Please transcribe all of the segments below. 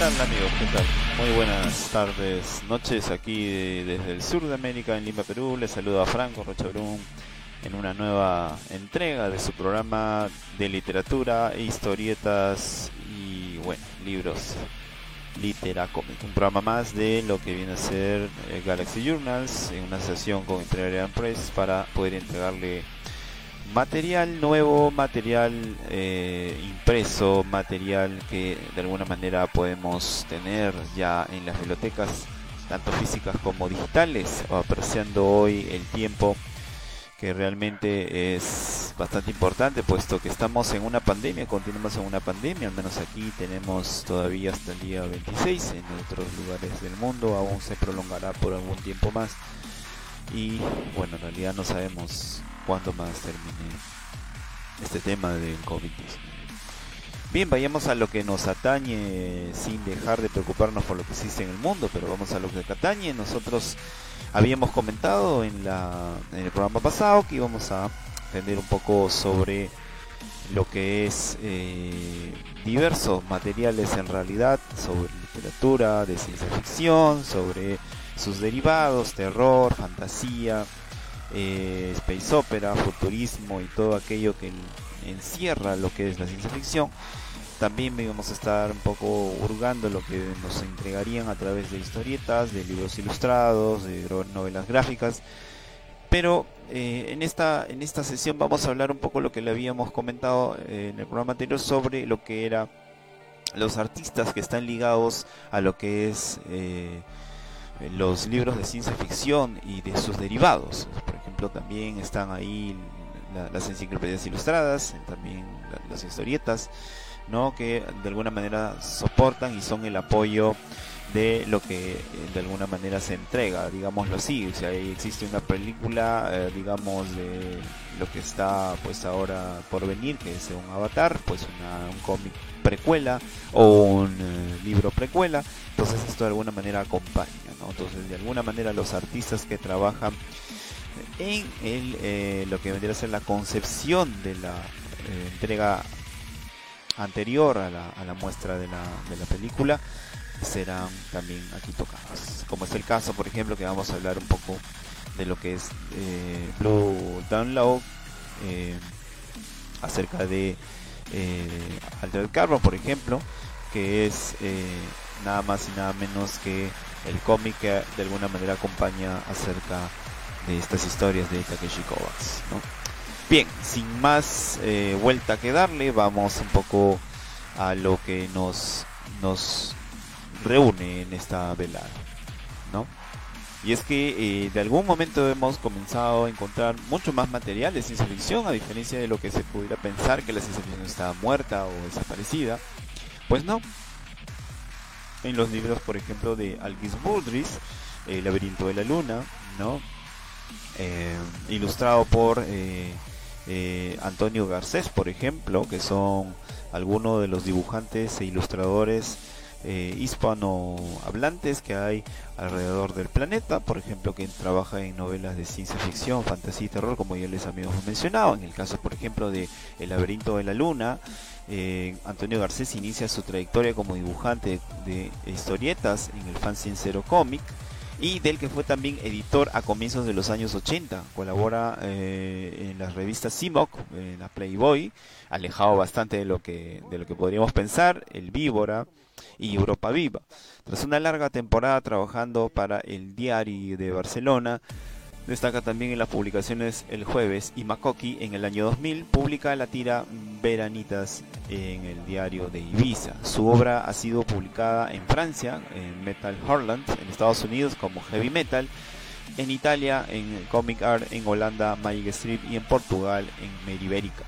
tal amigos? ¿Qué tal? Muy buenas tardes, noches aquí desde el sur de América, en Lima, Perú. Les saludo a Franco Rocha en una nueva entrega de su programa de literatura, historietas y, bueno, libros Literacomic. Un programa más de lo que viene a ser eh, Galaxy Journals, en una sesión con Integral Press para poder entregarle material nuevo, material eh, impreso, material que de alguna manera podemos tener ya en las bibliotecas, tanto físicas como digitales, apreciando hoy el tiempo que realmente es bastante importante, puesto que estamos en una pandemia, continuamos en una pandemia, al menos aquí tenemos todavía hasta el día 26, en otros lugares del mundo aún se prolongará por algún tiempo más. Y bueno, en realidad no sabemos cuándo más termine este tema del COVID-19. Bien, vayamos a lo que nos atañe sin dejar de preocuparnos por lo que existe en el mundo, pero vamos a lo que atañe. Nosotros habíamos comentado en, la, en el programa pasado que íbamos a aprender un poco sobre lo que es eh, diversos materiales en realidad, sobre literatura, de ciencia ficción, sobre sus derivados, terror, fantasía, eh, space opera, futurismo y todo aquello que encierra lo que es la ciencia ficción. También íbamos a estar un poco hurgando lo que nos entregarían a través de historietas, de libros ilustrados, de novelas gráficas. Pero eh, en, esta, en esta sesión vamos a hablar un poco lo que le habíamos comentado eh, en el programa anterior sobre lo que era los artistas que están ligados a lo que es los libros de ciencia ficción y de sus derivados. También están ahí las enciclopedias ilustradas, también las historietas, ¿no? que de alguna manera soportan y son el apoyo de lo que eh, de alguna manera se entrega, digámoslo así. O sea, existe una película, eh, digamos, de lo que está pues ahora por venir, que es un avatar, pues un cómic precuela o un eh, libro precuela. Entonces esto de alguna manera acompaña, ¿no? Entonces de alguna manera los artistas que trabajan en el, lo que vendría a ser la concepción de la entrega anterior a la, a la muestra de la, de la película serán también aquí tocados. Como es el caso, por ejemplo, que vamos a hablar un poco de lo que es eh, Blue Download, eh, acerca de eh, Altered Carbon, por ejemplo, que es eh, nada más y nada menos que el cómic que de alguna manera acompaña acerca estas historias de Takeshi Kovacs. Bien, sin más vuelta que darle, vamos un poco a lo que nos, nos reúne en esta velada, ¿no? Y es que eh, de algún momento hemos comenzado a encontrar mucho más material de ciencia ficción, a diferencia de lo que se pudiera pensar que la ciencia ficción estaba muerta o desaparecida. Pues no. En los libros, por ejemplo, de Algis Muldris, El laberinto de la luna, ¿no? Eh, ilustrado por eh, Antonio Garcés, por ejemplo, que son algunos de los dibujantes e ilustradores eh, hispanohablantes que hay alrededor del planeta, por ejemplo, que trabaja en novelas de ciencia ficción, fantasía y terror, como ya les habíamos mencionado. En el caso, por ejemplo, de El laberinto de la luna, eh, Antonio Garcés inicia su trayectoria como dibujante de historietas en el fanzine Zero Comic y del que fue también editor a comienzos de los años 80. Colabora eh, en las revistas CIMOC, en la Playboy, alejado bastante de lo que, de lo que podríamos pensar, el Víbora, y Europa Viva. Tras una larga temporada trabajando para el Diario de Barcelona, destaca también en las publicaciones El Jueves y Makoki en el año 2000 publica la tira Veranitas en el diario de Ibiza. Su obra ha sido publicada en Francia, en Metal Horland, en Estados Unidos como Heavy Metal, en Italia en Comic Art, en Holanda Magic Strip y en Portugal en Meribérica.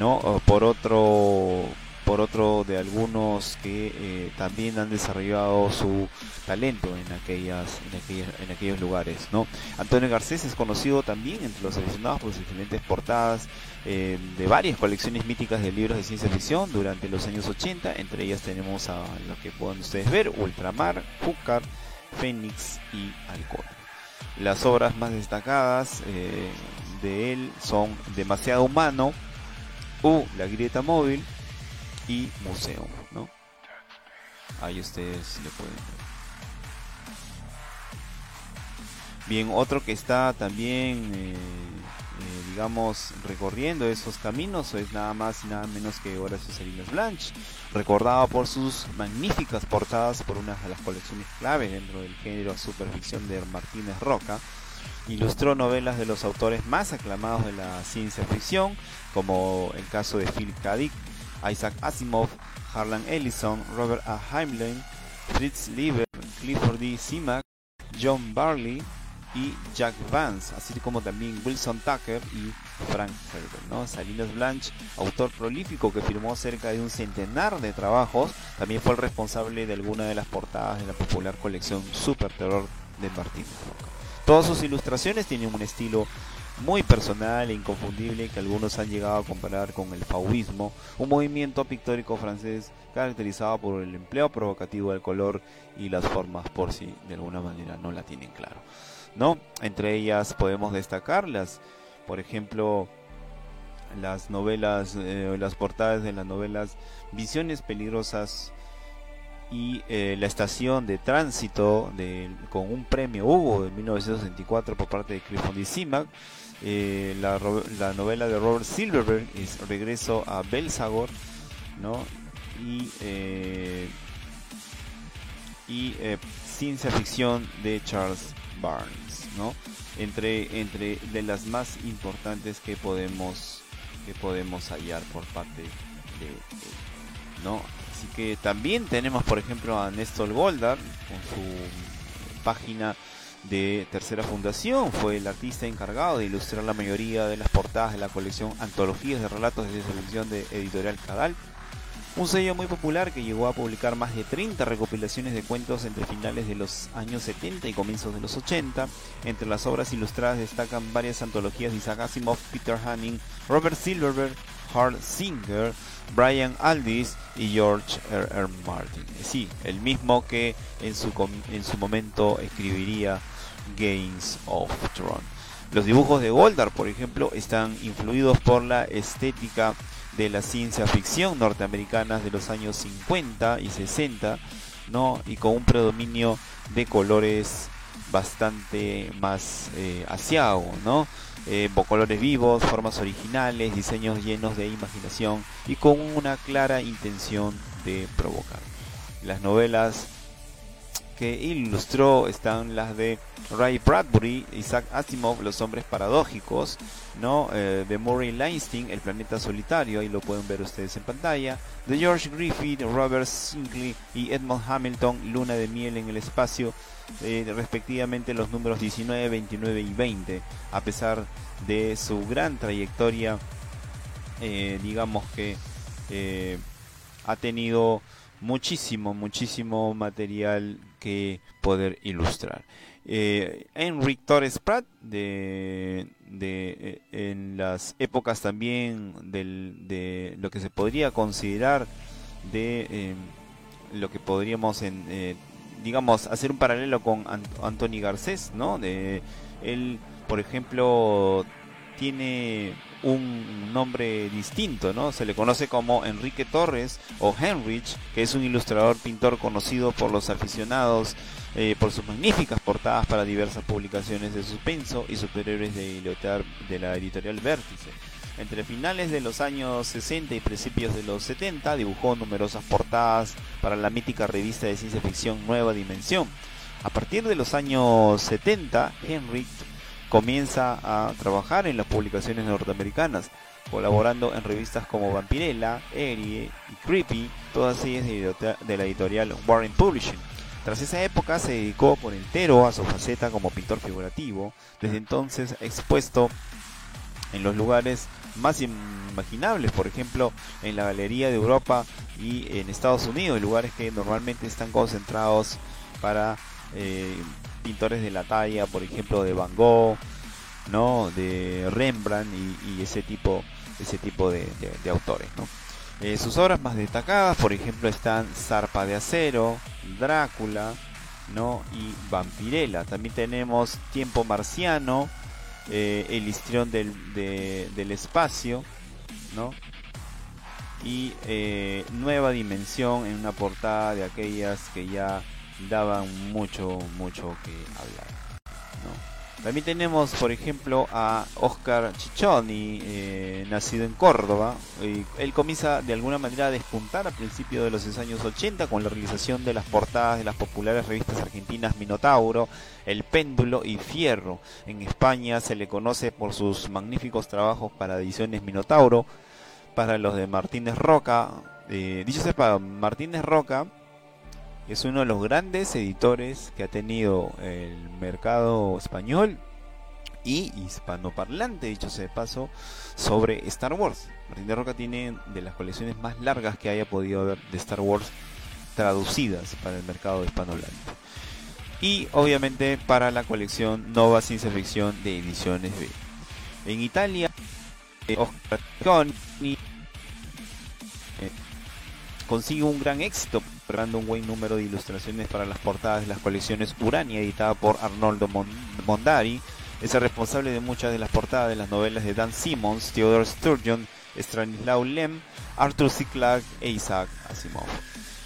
¿no? Por otro por otro de algunos que eh, también han desarrollado su talento en aquellas en, aquellos lugares no Antonio Garcés es conocido también entre los seleccionados por sus diferentes portadas eh, de varias colecciones míticas de libros de ciencia ficción durante los años 80 entre ellas tenemos a lo que pueden ustedes ver Ultramar, Hooker, Fénix y Alcohol las obras más destacadas eh, de él son Demasiado Humano U La Grieta Móvil y museo. ¿no? Ahí ustedes le pueden ver. Bien, otro que está también, eh, eh, digamos, recorriendo esos caminos es nada más y nada menos que Horacio Salinas Blanche, recordado por sus magníficas portadas por una de las colecciones clave dentro del género superficción de Martínez Roca. Ilustró novelas de los autores más aclamados de la ciencia ficción, como el caso de Philip K. Isaac Asimov, Harlan Ellison, Robert A. Heinlein, Fritz Lieber, Clifford D. Simak, John Barley, y Jack Vance, así como también Wilson Tucker y Frank Herbert. ¿no? Salinas Blanche, autor prolífico que firmó cerca de un centenar de trabajos, también fue el responsable de alguna de las portadas de la popular colección Super Terror de Martín Todas sus ilustraciones tienen un estilo muy personal e inconfundible que algunos han llegado a comparar con el fauvismo, un movimiento pictórico francés caracterizado por el empleo provocativo del color y las formas por si de alguna manera no la tienen claro. ¿no? Entre ellas podemos destacarlas, por ejemplo, las novelas, eh, las portadas de las novelas Visiones Peligrosas y eh, La Estación de Tránsito de, con un premio Hugo de 1964 por parte de Clifford D. Simak, eh, la, la, novela de Robert Silverberg es Regreso a Belsagor, ¿no? y, y Ciencia Ficción de Charles Barnes, ¿no? Entre, entre de las más importantes que podemos que podemos hallar por parte de, ¿no? Así que también tenemos, por ejemplo, a Néstor Goldar con su página de Tercera Fundación. Fue el artista encargado de ilustrar la mayoría de las portadas de la colección Antologías de Relatos de Selección de Editorial Cadal un sello muy popular que llegó a publicar más de 30 recopilaciones de cuentos entre finales de los años 70 y comienzos de los 80. Entre las obras ilustradas destacan varias antologías de Isaac Asimov, Peter Hanning, Robert Silverberg, Hart Singer, Brian Aldiss y George R. R. Martin. Sí, el mismo que en su, en su momento escribiría Games of Thrones. Los dibujos de Goldar, por ejemplo, están influidos por la estética de la ciencia ficción norteamericana de los años 50 y 60, ¿no? Y con un predominio de colores bastante más eh, ¿no? Eh, colores vivos, formas originales, diseños llenos de imaginación y con una clara intención de provocar. Las novelas que ilustró están las de Ray Bradbury, Isaac Asimov, Los hombres paradójicos, ¿no? Eh, de Murray Leinstein, El planeta solitario, ahí lo pueden ver ustedes en pantalla, de George Griffith, Robert Sinclair y Edmund Hamilton, Luna de miel en el espacio, eh, respectivamente los números 19, 29 y 20, a pesar de su gran trayectoria, eh, digamos que ha tenido muchísimo, muchísimo material que poder ilustrar. Eh, Enric Torres Pratt, de, de, eh, en las épocas también del, de lo que se podría considerar de eh, lo que podríamos, en, eh, digamos, hacer un paralelo con Anthony Garcés, ¿no? De, él, por ejemplo, tiene un nombre distinto, ¿no? Se le conoce como Enrique Torres o Henrich, que es un ilustrador pintor conocido por los aficionados eh, por sus magníficas portadas para diversas publicaciones de suspenso y superhéroes de, de la editorial Vértice. Entre finales de los años 60 y principios de los 70 dibujó numerosas portadas para la mítica revista de ciencia ficción Nueva Dimensión. A partir de los años 70, Henrich comienza a trabajar en las publicaciones norteamericanas, colaborando en revistas como Vampirella, Erie y Creepy, todas ellas de la editorial Warren Publishing. Tras esa época se dedicó por entero a su faceta como pintor figurativo, desde entonces expuesto en los lugares más imaginables, por ejemplo en la Galería de Europa y en Estados Unidos, lugares que normalmente están concentrados para eh, pintores de la talla, por ejemplo, de Van Gogh, ¿no? de Rembrandt y, ese tipo, ese tipo de, autores. Eh, sus obras más destacadas, por ejemplo, están Zarpa de Acero, Drácula ¿no? y Vampirella. También tenemos Tiempo Marciano, eh, El Histrión del, del Espacio, ¿no? y eh, nueva dimensión en una portada de aquellas que ya daban mucho, mucho que hablar. También tenemos, por ejemplo, a Oscar Chichoni, eh, nacido en Córdoba. él comienza de alguna manera a despuntar a principios de los años 80 con la realización de las portadas de las populares revistas argentinas Minotauro, El Péndulo y Fierro. En España se le conoce por sus magníficos trabajos para ediciones Minotauro, para los de Martínez Roca. Eh, dicho sepa, Martínez Roca es uno de los grandes editores que ha tenido el mercado español y hispanoparlante, dicho sea de paso, sobre Star Wars. Martín de Roca tiene de las colecciones más largas que haya podido haber de Star Wars traducidas para el mercado hispanohablante. Y obviamente para la colección Nova Ciencia Ficción de Ediciones B. En Italia, eh, Oscar consigue un gran éxito, creando un buen número de ilustraciones para las portadas de las colecciones Urania, editada por Arnoldo Mondari. Es el responsable de muchas de las portadas de las novelas de Dan Simmons, Theodore Sturgeon, Stanislaw Lem, Arthur C. Clarke e Isaac Asimov.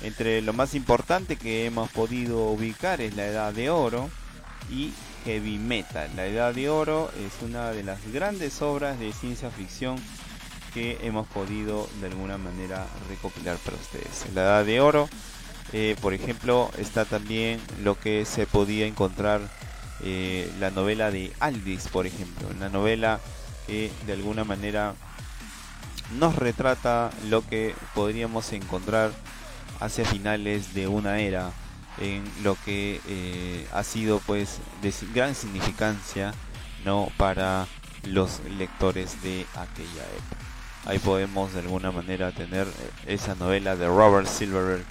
Entre lo más importante que hemos podido ubicar es La Edad de Oro y Heavy Metal. La Edad de Oro es una de las grandes obras de ciencia ficción que hemos podido de alguna manera recopilar para ustedes. La Edad de Oro, eh, por ejemplo, está también lo que se podía encontrar eh, la novela de Aldis, por ejemplo, una novela que de alguna manera nos retrata lo que podríamos encontrar hacia finales de una era en lo que eh, ha sido pues de gran significancia no para los lectores de aquella época ahí podemos de alguna manera tener eh, esa novela de Robert Silverberg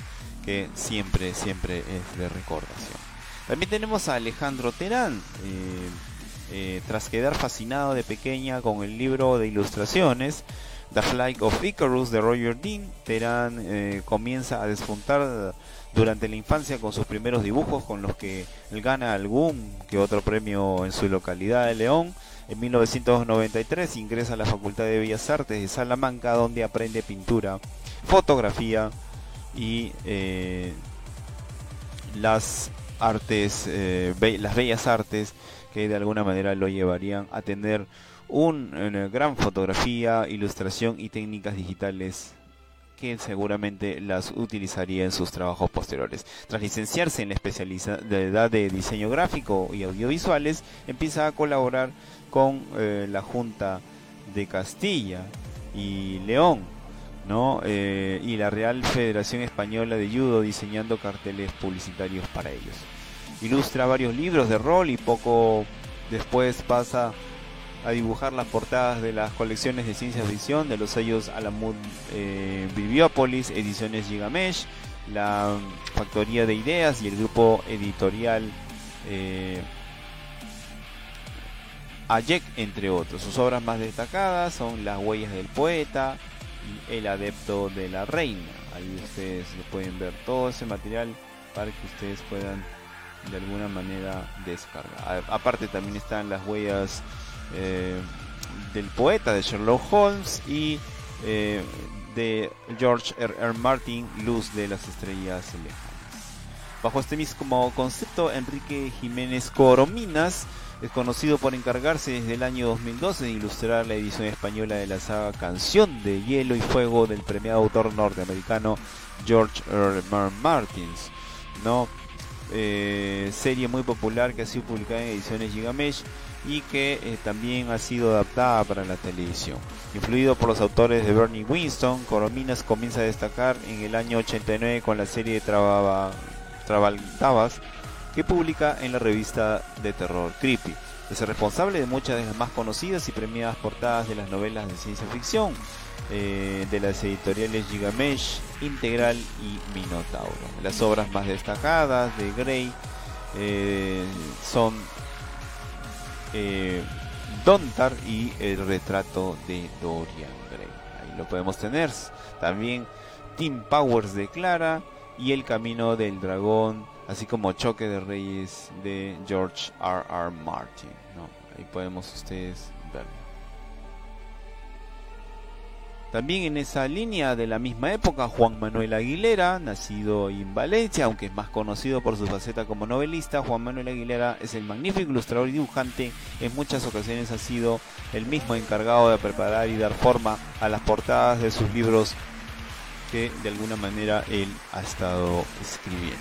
que siempre, siempre es de recordación. También tenemos a Alejandro Terán, eh, eh, tras quedar fascinado de pequeña con el libro de ilustraciones The Flight of Icarus de Roger Dean, Terán comienza a despuntar durante la infancia con sus primeros dibujos con los que él gana algún que otro premio en su localidad de León en 1993 ingresa a la Facultad de Bellas Artes de Salamanca donde aprende pintura, fotografía y eh, las artes, eh, las bellas artes que de alguna manera lo llevarían a tener una gran fotografía, ilustración y técnicas digitales que seguramente las utilizaría en sus trabajos posteriores. Tras licenciarse en la especialidad de diseño gráfico y audiovisuales, empieza a colaborar con eh, la Junta de Castilla y León, ¿no? Eh, y la Real Federación Española de Judo diseñando carteles publicitarios para ellos. Ilustra varios libros de rol y poco después pasa a dibujar las portadas de las colecciones de ciencia ficción de los sellos Alamud eh, Ediciones Gigamesh, la Factoría de Ideas y el grupo editorial eh, Ayek, entre otros. Sus obras más destacadas son Las huellas del poeta y El adepto de la reina. Ahí ustedes pueden ver todo ese material para que ustedes puedan de alguna manera descargar. Aparte también están las huellas eh, del poeta de Sherlock Holmes y eh, de George R. R. Martin, Luz de las Estrellas Lejanas. Bajo este mismo concepto, Enrique Jiménez Corominas es conocido por encargarse desde el año 2012 de ilustrar la edición española de la saga Canción de Hielo y Fuego del premiado autor norteamericano George R. R. Martins. ¿no? Eh, serie muy popular que ha sido publicada en ediciones Gigamesh y que eh, también ha sido adaptada para la televisión. Influido por los autores de Bernie Winston, Corominas comienza a destacar en el año 89 con la serie Trabaltabas que publica en la revista de terror Creepy. Es el responsable de muchas de las más conocidas y premiadas portadas de las novelas de ciencia ficción, eh, de las editoriales Gigamesh, Integral y Minotauro. Las obras más destacadas de Gray eh, son eh, Dontar y el retrato de Dorian Gray. Ahí lo podemos tener. También Tim Powers de Clara y El Camino del Dragón, así como Choque de Reyes de George R. R. Martin. Ahí podemos ustedes verlo. También en esa línea de la misma época, Juan Manuel Aguilera, nacido en Valencia, aunque es más conocido por su faceta como novelista, Juan Manuel Aguilera es el magnífico ilustrador y dibujante. En muchas ocasiones ha sido el mismo encargado de preparar y dar forma a las portadas de sus libros que de alguna manera él ha estado escribiendo.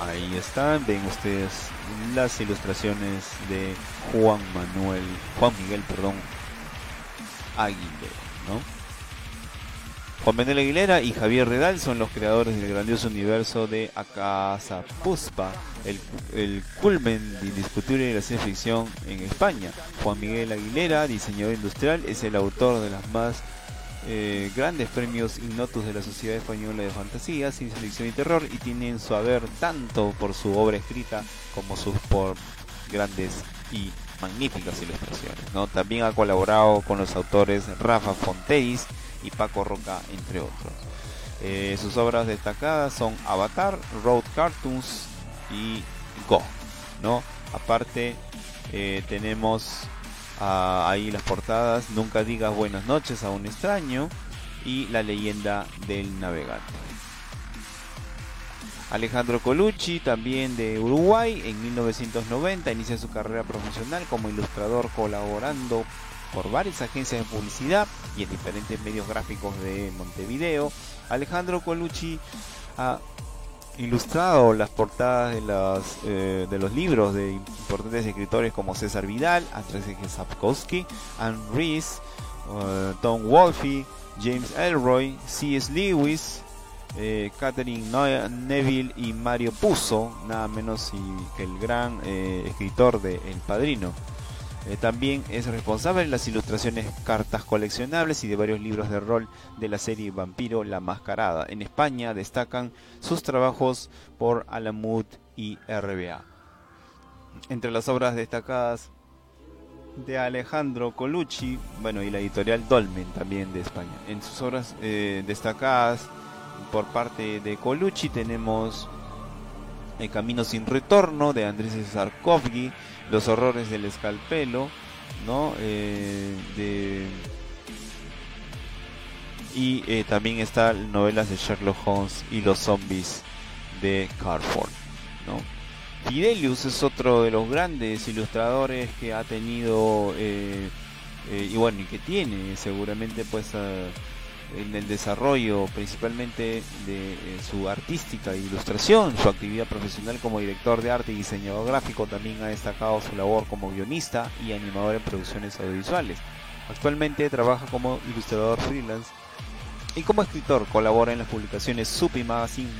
Ahí están, ven ustedes las ilustraciones de Juan Manuel, Juan Miguel, perdón, ¿no? Juan Manuel Aguilera y Javier Redal son los creadores del grandioso universo de Acasa Puspa, el, el culmen indiscutible de la ciencia ficción en España. Juan Miguel Aguilera, diseñador industrial, es el autor de las más eh, grandes premios ignotus de la Sociedad Española de Fantasía, Ciencia Ficción y Terror y tienen su haber tanto por su obra escrita como sus por grandes y magníficas ilustraciones. ¿no? También ha colaborado con los autores Rafa Fonteis y Paco Roca, entre otros. Eh, sus obras destacadas son Avatar, Road Cartoons y Go. ¿no? Aparte eh, tenemos ahí las portadas Nunca digas buenas noches a un extraño y La leyenda del navegante. Alejandro Colucci, también de Uruguay, en 1990 inicia su carrera profesional como ilustrador colaborando por varias agencias de publicidad y en diferentes medios gráficos de Montevideo. Alejandro Colucci ha ilustrado las portadas de, eh, los libros de importantes escritores como César Vidal, Andrzej Sapkowski, Anne Rees, eh, Tom Wolfe, James Elroy, C.S. Lewis, eh, Catherine Neville y Mario Puzo, nada menos que el gran escritor de El Padrino. Eh, también es responsable de las ilustraciones cartas coleccionables y de varios libros de rol de la serie Vampiro La Mascarada. En España destacan sus trabajos por Alamut y RBA. Entre las obras destacadas de Alejandro Colucci, bueno, y la editorial Dolmen también de España. En sus obras eh, destacadas por parte de Colucci tenemos El Camino sin Retorno de Andrés Sarkovsky, los horrores del escalpelo, ¿no? Eh, y eh, también están novelas de Sherlock Holmes y los zombies de Carford, ¿no? Fidelius es otro de los grandes ilustradores que ha tenido eh, y bueno y que tiene seguramente pues en el desarrollo principalmente de eh, su artística e ilustración, su actividad profesional como director de arte y diseñador gráfico, también ha destacado su labor como guionista y animador en producciones audiovisuales. Actualmente trabaja como ilustrador freelance y como escritor colabora en las publicaciones Supi Magazine,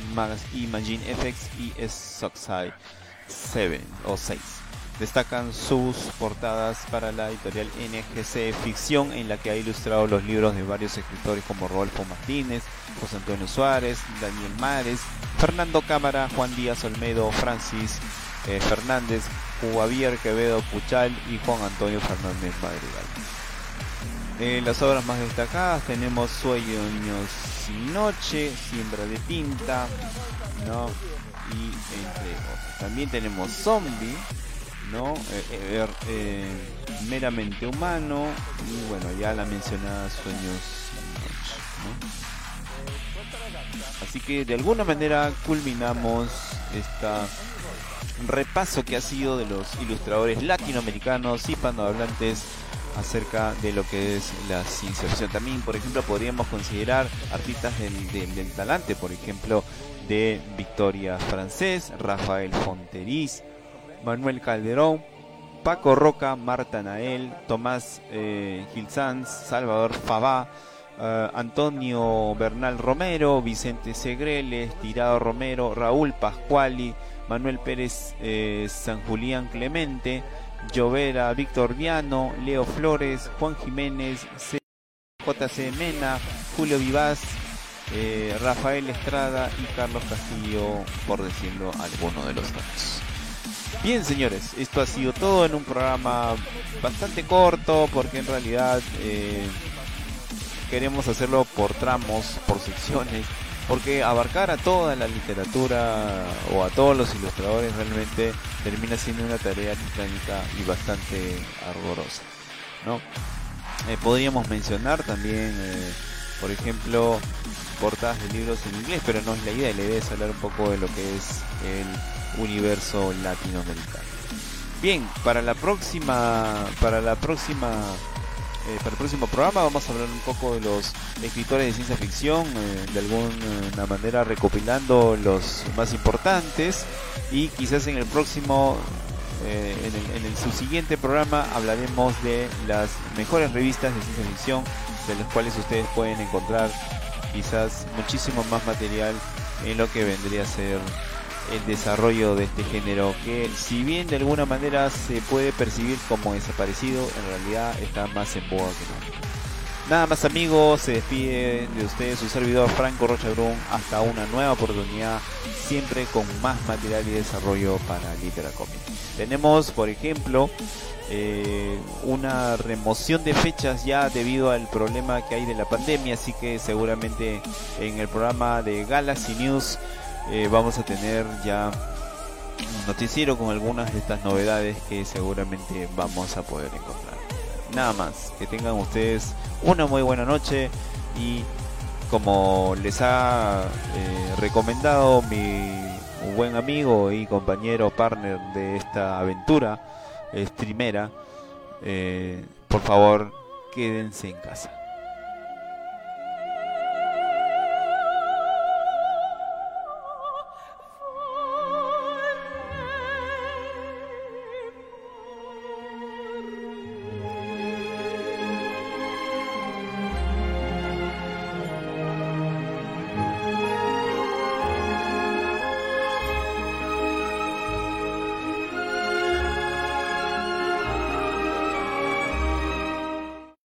Imagine FX y Soxai 7 o 6. Destacan sus portadas para la editorial NGC Ficción, en la que ha ilustrado los libros de varios escritores como Rodolfo Martínez, José Antonio Suárez, Daniel Mares, Fernando Cámara, Juan Díaz Olmedo, Francis eh, Fernández, Javier Quevedo Puchal y Juan Antonio Fernández Madrigal. En las obras más destacadas tenemos Sueños sin noche, Siembra de tinta, ¿no? y entre otros. También tenemos Zombie, ¿no? Eh, eh, eh, meramente humano y bueno, ya la mencionada sueños Así que de alguna manera culminamos esta repaso que ha sido de los ilustradores latinoamericanos y panohablantes acerca de lo que es la ciencia. También, por ejemplo, podríamos considerar artistas del, del talante, por ejemplo, de Victoria Francés, Rafael Fonteriz, Manuel Calderón, Paco Roca, Marta Nael, Tomás eh, Gilsanz, Salvador Fabá, eh, Antonio Bernal Romero, Vicente Segreles, Tirado Romero, Raúl Pascuali, Manuel Pérez eh, San Julián Clemente, Llovera Víctor Viano, Leo Flores, Juan Jiménez, JC Mena, Julio Vivaz, eh, Rafael Estrada y Carlos Castillo, por decirlo alguno de los datos. Bien, señores, esto ha sido todo en un programa bastante corto porque en realidad eh, queremos hacerlo por tramos, por secciones, porque abarcar a toda la literatura o a todos los ilustradores realmente termina siendo una tarea titánica y bastante ardorosa, ¿no? Eh, podríamos mencionar también, eh, por ejemplo, portadas de libros en inglés, pero no es la idea, la idea es hablar un poco de lo que es el universo latinoamericano. Bien, para la próxima, para la próxima, eh, para el próximo programa vamos a hablar un poco de los escritores de ciencia ficción, de alguna manera recopilando los más importantes y quizás en el próximo eh, en, el, su siguiente programa hablaremos de las mejores revistas de ciencia ficción de las cuales ustedes pueden encontrar quizás muchísimo más material en lo que vendría a ser el desarrollo de este género que si bien de alguna manera se puede percibir como desaparecido en realidad está más en boga que nunca Nada más amigos, se despide de ustedes su servidor Franco Rocha Brun hasta una nueva oportunidad, siempre con más material y desarrollo para Literacomic. Tenemos, por ejemplo, eh, una remoción de fechas ya debido al problema que hay de la pandemia, así que seguramente en el programa de Galaxy News eh, vamos a tener ya un noticiero con algunas de estas novedades que seguramente vamos a poder encontrar. Nada más, que tengan ustedes una muy buena noche y como les ha eh, recomendado mi buen amigo y compañero partner de esta aventura streamera, eh, por favor quédense en casa.